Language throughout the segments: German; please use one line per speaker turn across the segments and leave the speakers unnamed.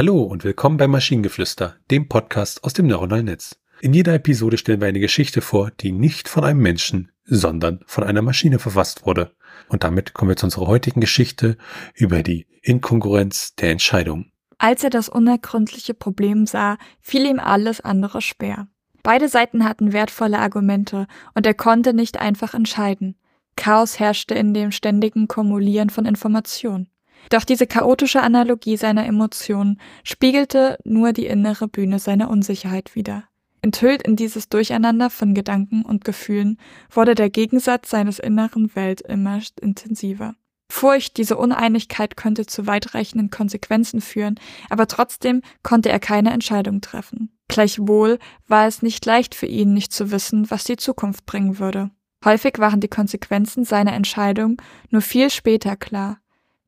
Hallo und willkommen bei Maschinengeflüster, dem Podcast aus dem neuronalen Netz. In jeder Episode stellen wir eine Geschichte vor, die nicht von einem Menschen, sondern von einer Maschine verfasst wurde. Und damit kommen wir zu unserer heutigen Geschichte über die Inkongruenz der Entscheidung.
Als er das unergründliche Problem sah, fiel ihm alles andere schwer. Beide Seiten hatten wertvolle Argumente und er konnte nicht einfach entscheiden. Chaos herrschte in dem ständigen Kumulieren von Informationen. Doch diese chaotische Analogie seiner Emotionen spiegelte nur die innere Bühne seiner Unsicherheit wider. Enthüllt in dieses Durcheinander von Gedanken und Gefühlen wurde der Gegensatz seines inneren Welt immer intensiver. Furcht, diese Uneinigkeit könnte zu weitreichenden Konsequenzen führen, aber trotzdem konnte er keine Entscheidung treffen. Gleichwohl war es nicht leicht für ihn, nicht zu wissen, was die Zukunft bringen würde. Häufig waren die Konsequenzen seiner Entscheidung nur viel später klar.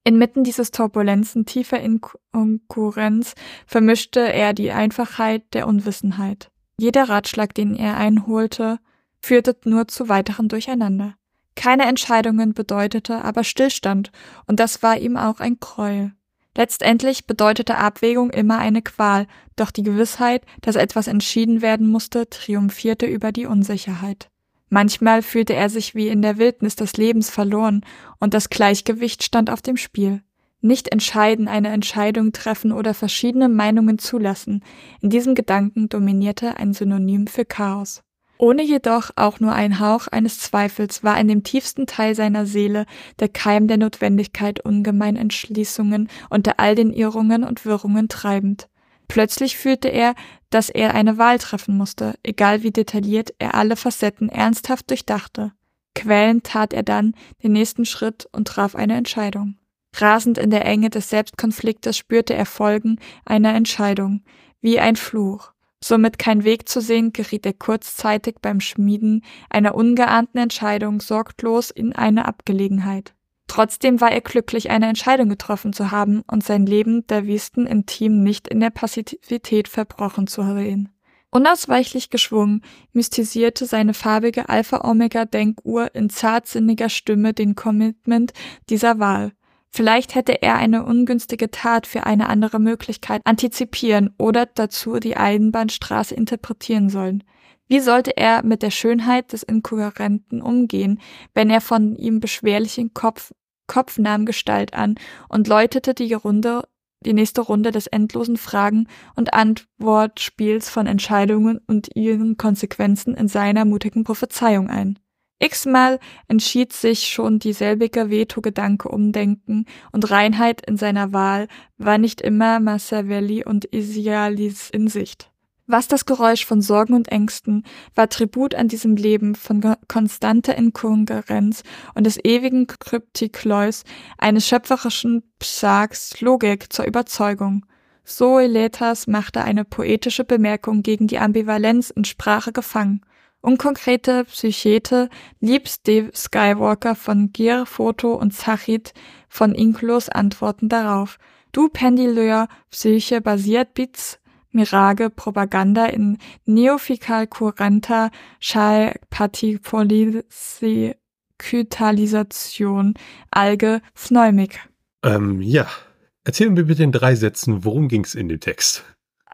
Inmitten dieses Turbulenzen tiefer Inkonkurrenz vermischte er die Einfachheit der Unwissenheit. Jeder Ratschlag, den er einholte, führte nur zu weiteren Durcheinander. Keine Entscheidungen bedeutete aber Stillstand, und das war ihm auch ein Gräuel. Letztendlich bedeutete Abwägung immer eine Qual, doch die Gewissheit, dass etwas entschieden werden musste, triumphierte über die Unsicherheit. Manchmal fühlte er sich wie in der Wildnis des Lebens verloren und das Gleichgewicht stand auf dem Spiel. Nicht entscheiden, eine Entscheidung treffen oder verschiedene Meinungen zulassen. In diesem Gedanken dominierte ein Synonym für Chaos. Ohne jedoch auch nur ein Hauch eines Zweifels war in dem tiefsten Teil seiner Seele der Keim der Notwendigkeit ungemein Entschließungen unter all den Irrungen und Wirrungen treibend. Plötzlich fühlte er, dass er eine Wahl treffen musste, egal wie detailliert er alle Facetten ernsthaft durchdachte. Quälend tat er dann den nächsten Schritt und traf eine Entscheidung. Rasend in der Enge des Selbstkonfliktes spürte er Folgen einer Entscheidung, wie ein Fluch. Somit kein Weg zu sehen, geriet er kurzzeitig beim Schmieden einer ungeahnten Entscheidung sorglos in eine Abgelegenheit. Trotzdem war er glücklich, eine Entscheidung getroffen zu haben und sein Leben der Wüsten im Team nicht in der Passivität verbrochen zu sehen. Unausweichlich geschwungen, mystisierte seine farbige Alpha-Omega-Denkuhr in zartsinniger Stimme den Commitment dieser Wahl. Vielleicht hätte er eine ungünstige Tat für eine andere Möglichkeit antizipieren oder dazu die Eisenbahnstraße interpretieren sollen. Wie sollte er mit der Schönheit des Inkohärenten umgehen, wenn er von ihm beschwerlichen Kopf, Kopf nahm Gestalt an und läutete die Runde, die nächste Runde des endlosen Fragen- und Antwortspiels von Entscheidungen und ihren Konsequenzen in seiner mutigen Prophezeiung ein? X-mal entschied sich schon dieselbige Veto-Gedanke umdenken und Reinheit in seiner Wahl war nicht immer Massavelli und Isialis in Sicht. Was das Geräusch von Sorgen und Ängsten war Tribut an diesem Leben von konstanter Inkongruenz und des ewigen Kryptikleus eines schöpferischen Psags Logik zur Überzeugung. Zoeletas machte eine poetische Bemerkung gegen die Ambivalenz in Sprache gefangen. Unkonkrete Psychete liebt Steve Skywalker von Gier, Foto und Zachit von Inklos Antworten darauf. Du Pendileur Psyche basiert Bits Mirage Propaganda in Neofikal Kuranta Schall Kytalisation Alge Pneumik.
Ähm, ja. Erzählen wir bitte in drei Sätzen, worum ging's in dem Text?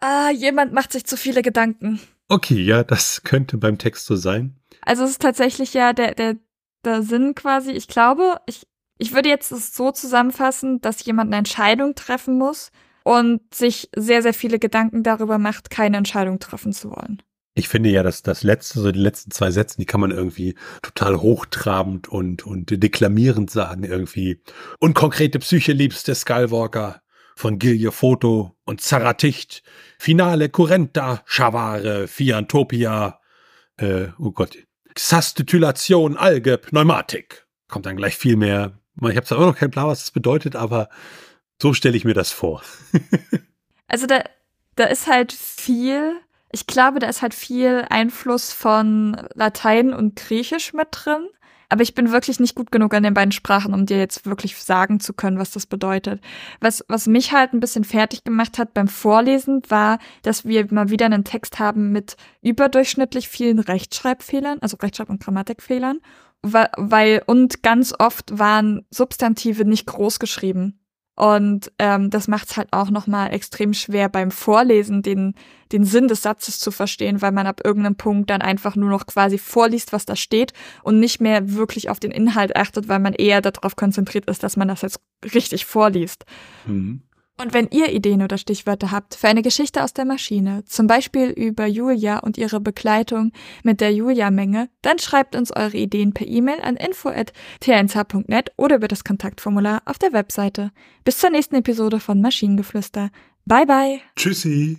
Ah, jemand macht sich zu viele Gedanken.
Okay, ja, das könnte beim Text so sein.
Also es ist tatsächlich ja der, der, der Sinn quasi, ich glaube, ich, ich würde jetzt es so zusammenfassen, dass jemand eine Entscheidung treffen muss und sich sehr, sehr viele Gedanken darüber macht, keine Entscheidung treffen zu wollen.
Ich finde ja, dass das letzte, so die letzten zwei Sätze, die kann man irgendwie total hochtrabend und, und deklamierend sagen, irgendwie. Unkonkrete Psyche liebste Skywalker von Gilje Foto und Zaraticht, Finale Currenta, Schavare, Fiantopia, äh, oh Gott, Xastitulation, Alge, Pneumatik. Kommt dann gleich viel mehr. Ich habe zwar auch noch kein Plan, was das bedeutet, aber so stelle ich mir das vor.
also da, da ist halt viel, ich glaube, da ist halt viel Einfluss von Latein und Griechisch mit drin. Aber ich bin wirklich nicht gut genug an den beiden Sprachen, um dir jetzt wirklich sagen zu können, was das bedeutet. Was, was mich halt ein bisschen fertig gemacht hat beim Vorlesen, war, dass wir mal wieder einen Text haben mit überdurchschnittlich vielen Rechtschreibfehlern, also Rechtschreib- und Grammatikfehlern, weil, und ganz oft waren Substantive nicht groß geschrieben. Und ähm, das macht es halt auch nochmal extrem schwer beim Vorlesen, den, den Sinn des Satzes zu verstehen, weil man ab irgendeinem Punkt dann einfach nur noch quasi vorliest, was da steht und nicht mehr wirklich auf den Inhalt achtet, weil man eher darauf konzentriert ist, dass man das jetzt richtig vorliest. Mhm. Und wenn ihr Ideen oder Stichwörter habt für eine Geschichte aus der Maschine, zum Beispiel über Julia und ihre Begleitung mit der Julia-Menge, dann schreibt uns eure Ideen per E-Mail an info.t1h.net oder über das Kontaktformular auf der Webseite. Bis zur nächsten Episode von Maschinengeflüster. Bye bye.
Tschüssi.